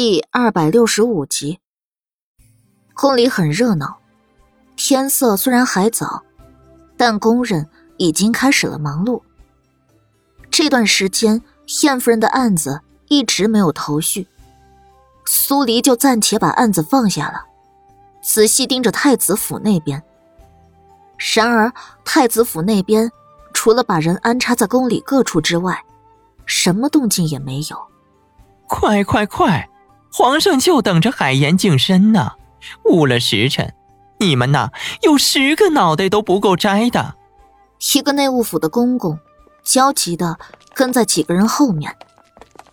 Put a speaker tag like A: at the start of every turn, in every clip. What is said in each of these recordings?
A: 第二百六十五集，宫里很热闹。天色虽然还早，但工人已经开始了忙碌。这段时间，燕夫人的案子一直没有头绪，苏黎就暂且把案子放下了，仔细盯着太子府那边。然而，太子府那边除了把人安插在宫里各处之外，什么动静也没有。
B: 快快快！皇上就等着海盐净身呢，误了时辰，你们呐有十个脑袋都不够摘的。
A: 一个内务府的公公焦急的跟在几个人后面，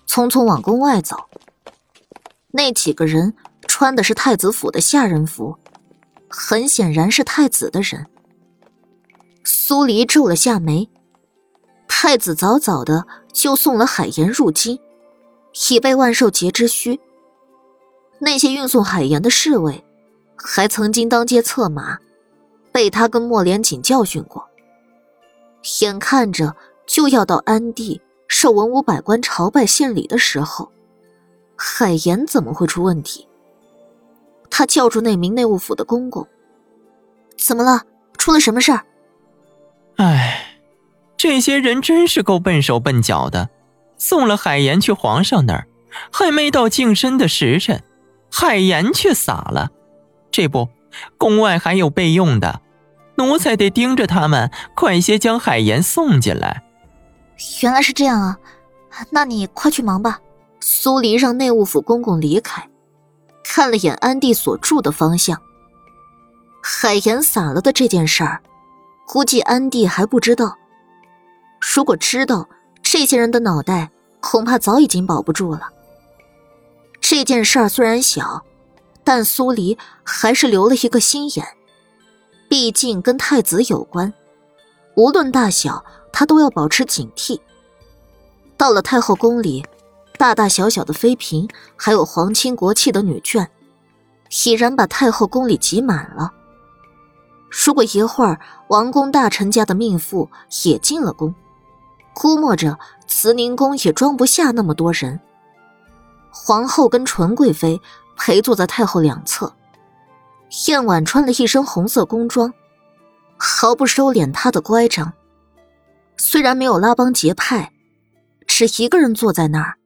A: 匆匆往宫外走。那几个人穿的是太子府的下人服，很显然是太子的人。苏黎皱了下眉，太子早早的就送了海盐入京，以备万寿节之需。那些运送海盐的侍卫，还曾经当街策马，被他跟莫连锦教训过。眼看着就要到安帝受文武百官朝拜献礼的时候，海盐怎么会出问题？他叫住那名内务府的公公：“怎么了？出了什么事儿？”
B: 哎，这些人真是够笨手笨脚的，送了海盐去皇上那儿，还没到净身的时辰。海盐却洒了，这不，宫外还有备用的，奴才得盯着他们，快些将海盐送进来。
A: 原来是这样啊，那你快去忙吧。苏黎让内务府公公离开，看了眼安帝所住的方向。海盐洒了的这件事儿，估计安帝还不知道。如果知道，这些人的脑袋恐怕早已经保不住了。这件事儿虽然小，但苏黎还是留了一个心眼。毕竟跟太子有关，无论大小，他都要保持警惕。到了太后宫里，大大小小的妃嫔，还有皇亲国戚的女眷，已然把太后宫里挤满了。如果一会儿王公大臣家的命妇也进了宫，估摸着慈宁宫也装不下那么多人。皇后跟纯贵妃陪坐在太后两侧，燕婉穿了一身红色宫装，毫不收敛她的乖张。虽然没有拉帮结派，只一个人坐在那儿，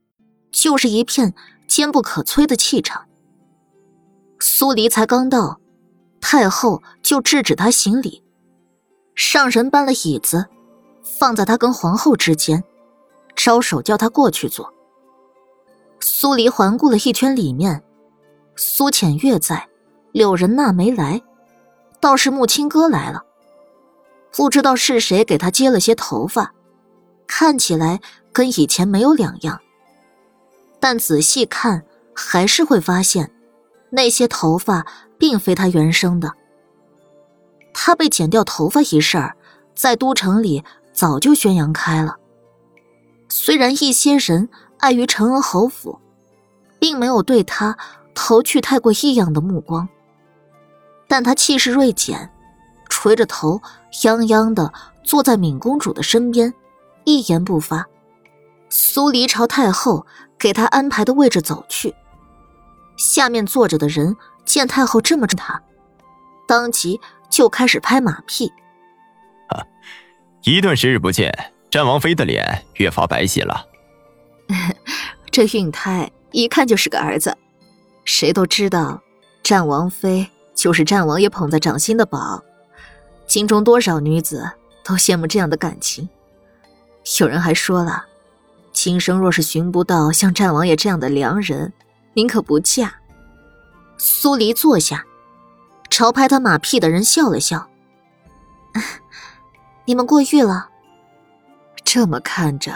A: 就是一片坚不可摧的气场。苏黎才刚到，太后就制止他行礼，上人搬了椅子，放在他跟皇后之间，招手叫他过去坐。苏黎环顾了一圈里面，苏浅月在，柳仁娜没来，倒是木青哥来了。不知道是谁给他接了些头发，看起来跟以前没有两样。但仔细看，还是会发现，那些头发并非他原生的。他被剪掉头发一事儿，在都城里早就宣扬开了。虽然一些人。碍于陈恩侯府，并没有对他投去太过异样的目光，但他气势锐减，垂着头，泱泱的坐在敏公主的身边，一言不发。苏黎朝太后给他安排的位置走去，下面坐着的人见太后这么着他，当即就开始拍马屁。
C: 啊，一段时日不见，战王妃的脸越发白皙了。
A: 这孕胎一看就是个儿子，谁都知道，战王妃就是战王爷捧在掌心的宝，京中多少女子都羡慕这样的感情。有人还说了，今生若是寻不到像战王爷这样的良人，宁可不嫁。苏黎坐下，朝拍他马屁的人笑了笑：“ 你们过誉了。这么看着。”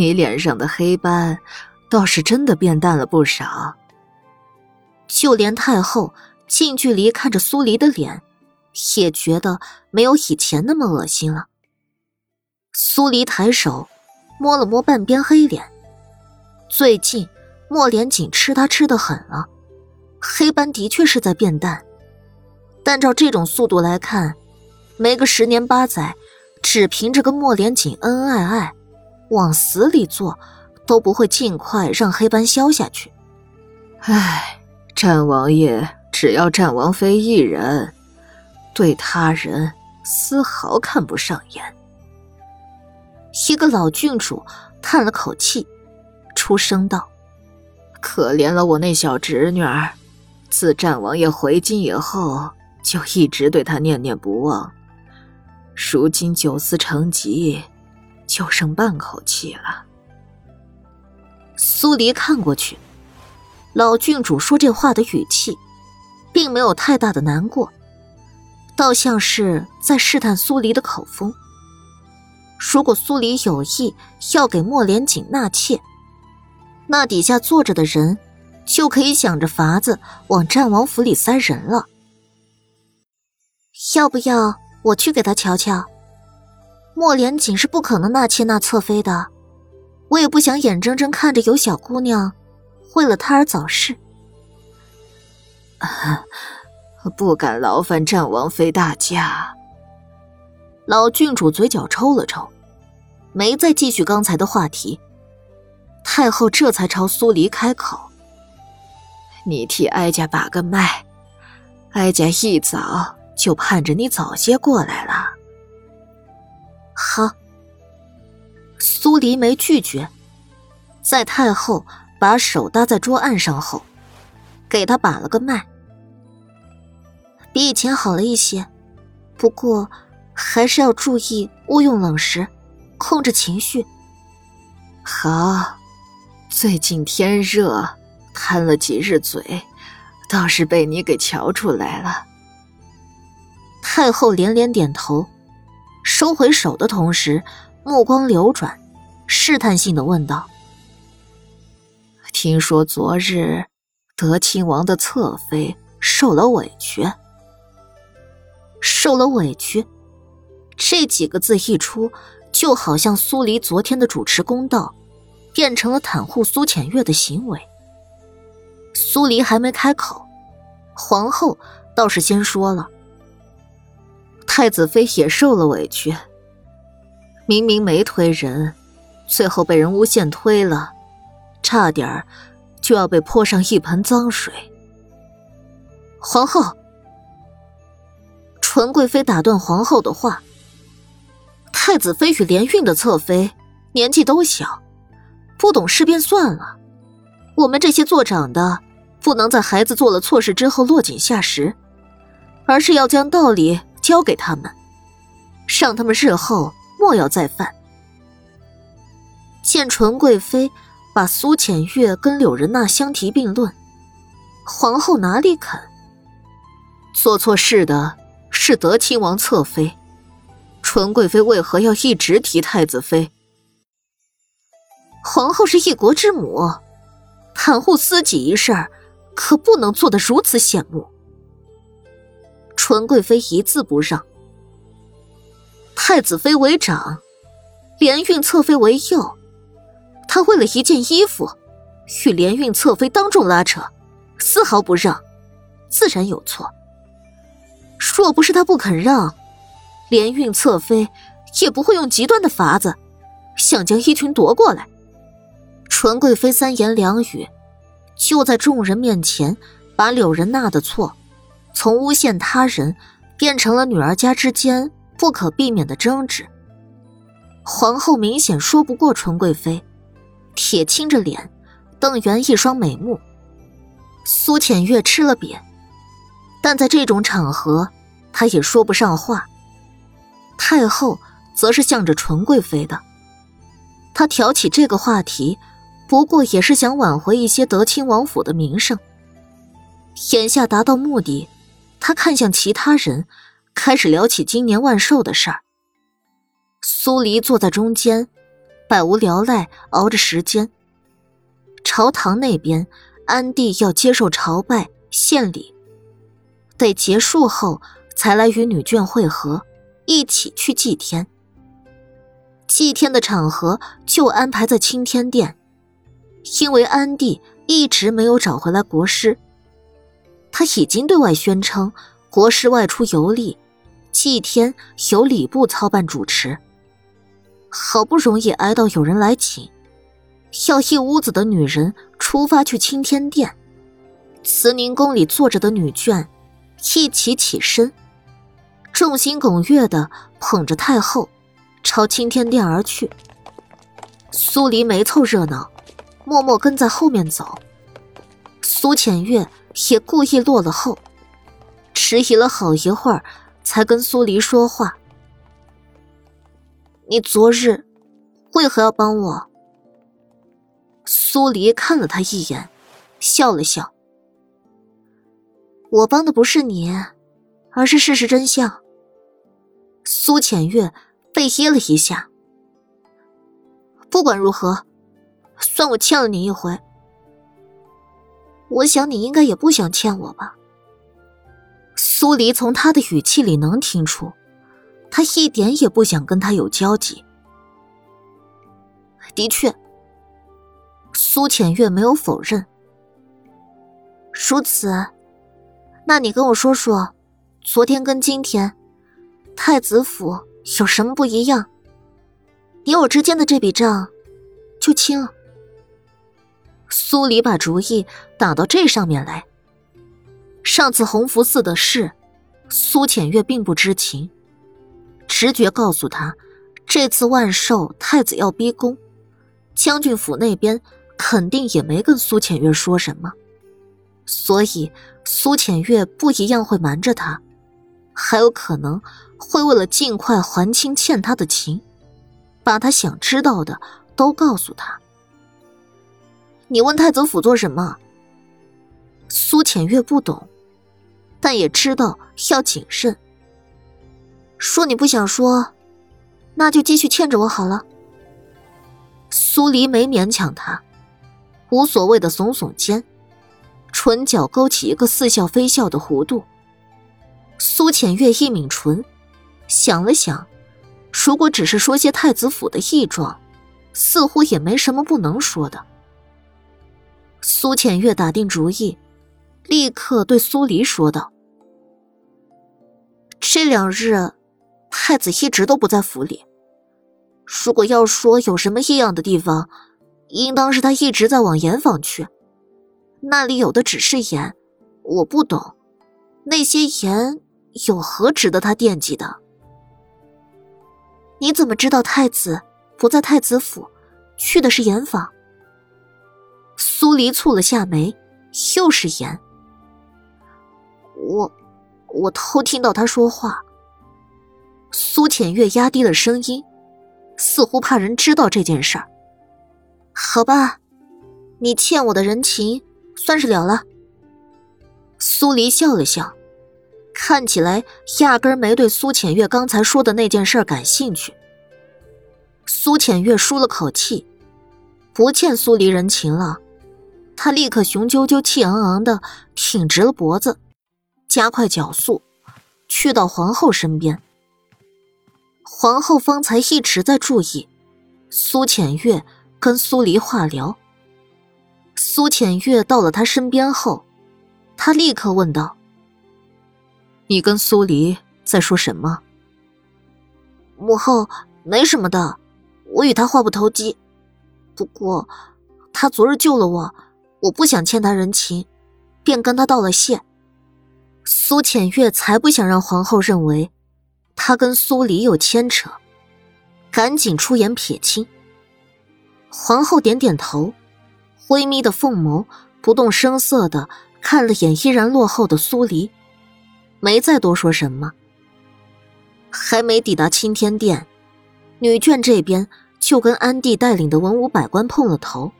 A: 你脸上的黑斑，倒是真的变淡了不少。就连太后近距离看着苏黎的脸，也觉得没有以前那么恶心了。苏黎抬手摸了摸半边黑脸，最近莫连锦吃他吃的狠了，黑斑的确是在变淡，但照这种速度来看，没个十年八载，只凭着跟莫连锦恩恩爱爱。往死里做，都不会尽快让黑斑消下去。
D: 唉，战王爷只要战王妃一人，对他人丝毫看不上眼。
A: 一个老郡主叹了口气，出声道：“
D: 可怜了我那小侄女儿，自战王爷回京以后，就一直对她念念不忘。如今九思成疾，就剩半口气了。”
A: 苏黎看过去。老郡主说这话的语气，并没有太大的难过，倒像是在试探苏黎的口风。如果苏黎有意要给莫连锦纳妾，那底下坐着的人就可以想着法子往战王府里塞人了。要不要我去给他瞧瞧？莫连锦是不可能纳妾纳侧妃的，我也不想眼睁睁看着有小姑娘。为了他而早逝，
D: 不敢劳烦战王妃大驾。
A: 老郡主嘴角抽了抽，没再继续刚才的话题。太后这才朝苏黎开口：“
D: 你替哀家把个脉，哀家一早就盼着你早些过来了。”
A: 好，苏黎没拒绝，在太后。把手搭在桌案上后，给他把了个脉，比以前好了一些，不过还是要注意勿用冷食，控制情绪。
D: 好，最近天热，贪了几日嘴，倒是被你给瞧出来了。
A: 太后连连点头，收回手的同时，目光流转，试探性的问道。
D: 听说昨日德亲王的侧妃受了委屈，
A: 受了委屈，这几个字一出，就好像苏黎昨天的主持公道，变成了袒护苏浅月的行为。苏黎还没开口，皇后倒是先说了：“
D: 太子妃也受了委屈，明明没推人，最后被人诬陷推了。”差点就要被泼上一盆脏水。
A: 皇后，纯贵妃打断皇后的话：“太子妃与连运的侧妃年纪都小，不懂事便算了。我们这些做长的，不能在孩子做了错事之后落井下石，而是要将道理交给他们，让他们日后莫要再犯。”见纯贵妃。把苏浅月跟柳仁娜相提并论，皇后哪里肯？
D: 做错事的是德亲王侧妃，纯贵妃为何要一直提太子妃？
A: 皇后是一国之母，袒护私己一事，可不能做得如此显目。纯贵妃一字不让，太子妃为长，连运侧妃为幼。他为了一件衣服，与连运侧妃当众拉扯，丝毫不让，自然有错。若不是他不肯让，连运侧妃也不会用极端的法子，想将衣裙夺过来。纯贵妃三言两语，就在众人面前把柳仁娜的错，从诬陷他人，变成了女儿家之间不可避免的争执。皇后明显说不过纯贵妃。铁青着脸，瞪圆一双美目。苏浅月吃了瘪，但在这种场合，她也说不上话。太后则是向着纯贵妃的，她挑起这个话题，不过也是想挽回一些德亲王府的名声。眼下达到目的，他看向其他人，开始聊起今年万寿的事儿。苏黎坐在中间。百无聊赖，熬着时间。朝堂那边，安帝要接受朝拜献礼，得结束后才来与女眷会合，一起去祭天。祭天的场合就安排在青天殿，因为安帝一直没有找回来国师，他已经对外宣称国师外出游历，祭天由礼部操办主持。好不容易挨到有人来请，要一屋子的女人出发去青天殿，慈宁宫里坐着的女眷一起起身，众星拱月的捧着太后，朝青天殿而去。苏黎没凑热闹，默默跟在后面走。苏浅月也故意落了后，迟疑了好一会儿，才跟苏黎说话：“你昨日为何要帮我？”苏黎看了他一眼，笑了笑：“我帮的不是你，而是事实真相。”苏浅月被噎了一下。不管如何，算我欠了你一回。我想你应该也不想欠我吧。苏黎从他的语气里能听出，他一点也不想跟他有交集。的确，苏浅月没有否认。如此，那你跟我说说，昨天跟今天，太子府有什么不一样？你我之间的这笔账，就清了。苏黎把主意打到这上面来。上次洪福寺的事，苏浅月并不知情，直觉告诉他，这次万寿太子要逼宫，将军府那边肯定也没跟苏浅月说什么，所以苏浅月不一样会瞒着他，还有可能会为了尽快还清欠他的情。把他想知道的都告诉他。你问太子府做什么？苏浅月不懂，但也知道要谨慎。说你不想说，那就继续欠着我好了。苏黎没勉强他，无所谓的耸耸肩，唇角勾起一个似笑非笑的弧度。苏浅月一抿唇，想了想。如果只是说些太子府的异状，似乎也没什么不能说的。苏浅月打定主意，立刻对苏黎说道：“这两日，太子一直都不在府里。如果要说有什么异样的地方，应当是他一直在往盐坊去。那里有的只是盐，我不懂，那些盐有何值得他惦记的？”你怎么知道太子不在太子府，去的是盐坊？苏黎蹙了下眉，又是盐。我，我偷听到他说话。苏浅月压低了声音，似乎怕人知道这件事儿。好吧，你欠我的人情算是了了。苏黎笑了笑。看起来压根没对苏浅月刚才说的那件事感兴趣。苏浅月舒了口气，不欠苏黎人情了。他立刻雄赳赳、气昂昂的挺直了脖子，加快脚速，去到皇后身边。皇后方才一直在注意苏浅月跟苏黎话聊。苏浅月到了他身边后，他立刻问道。你跟苏黎在说什么？母后没什么的，我与他话不投机。不过，他昨日救了我，我不想欠他人情，便跟他道了谢。苏浅月才不想让皇后认为他跟苏黎有牵扯，赶紧出言撇清。皇后点点头，微眯的凤眸不动声色的看了眼依然落后的苏黎。没再多说什么。还没抵达青天殿，女眷这边就跟安帝带领的文武百官碰了头。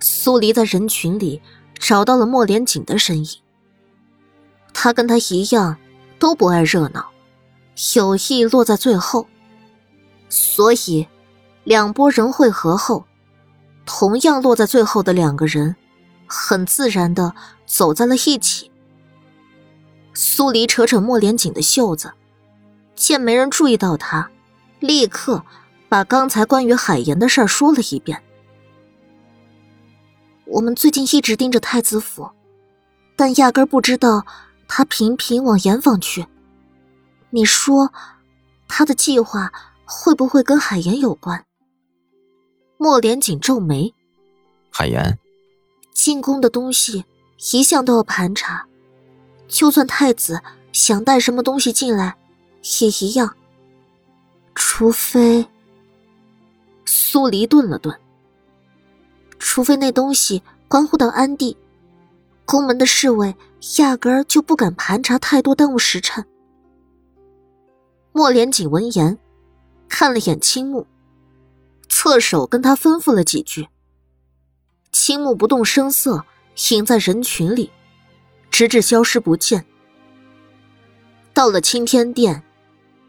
A: 苏黎在人群里找到了莫连锦的身影。他跟他一样，都不爱热闹，有意落在最后。所以，两拨人汇合后，同样落在最后的两个人，很自然的走在了一起。苏黎扯扯莫连锦的袖子，见没人注意到他，立刻把刚才关于海盐的事说了一遍。我们最近一直盯着太子府，但压根不知道他频频往盐坊去。你说，他的计划会不会跟海盐有关？莫连锦皱眉：“
C: 海盐，
A: 进宫的东西一向都要盘查，就算太子想带什么东西进来，也一样。除非……苏黎顿了顿。除非那东西关乎到安帝，宫门的侍卫压根儿就不敢盘查太多，耽误时辰。莫连锦闻言，看了眼青木，侧手跟他吩咐了几句。青木不动声色，隐在人群里，直至消失不见。到了青天殿，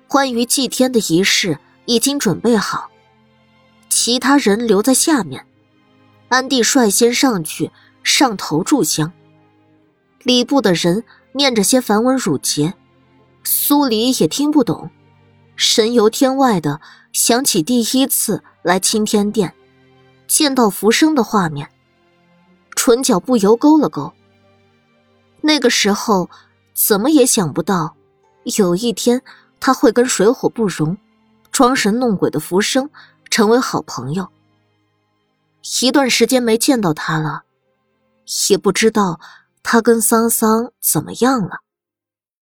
A: 关于祭天的仪式已经准备好，其他人留在下面。安帝率先上去上头炷香，礼部的人念着些梵文缛节，苏黎也听不懂，神游天外的想起第一次来青天殿，见到浮生的画面，唇角不由勾了勾。那个时候怎么也想不到，有一天他会跟水火不容、装神弄鬼的浮生成为好朋友。一段时间没见到他了，也不知道他跟桑桑怎么样了。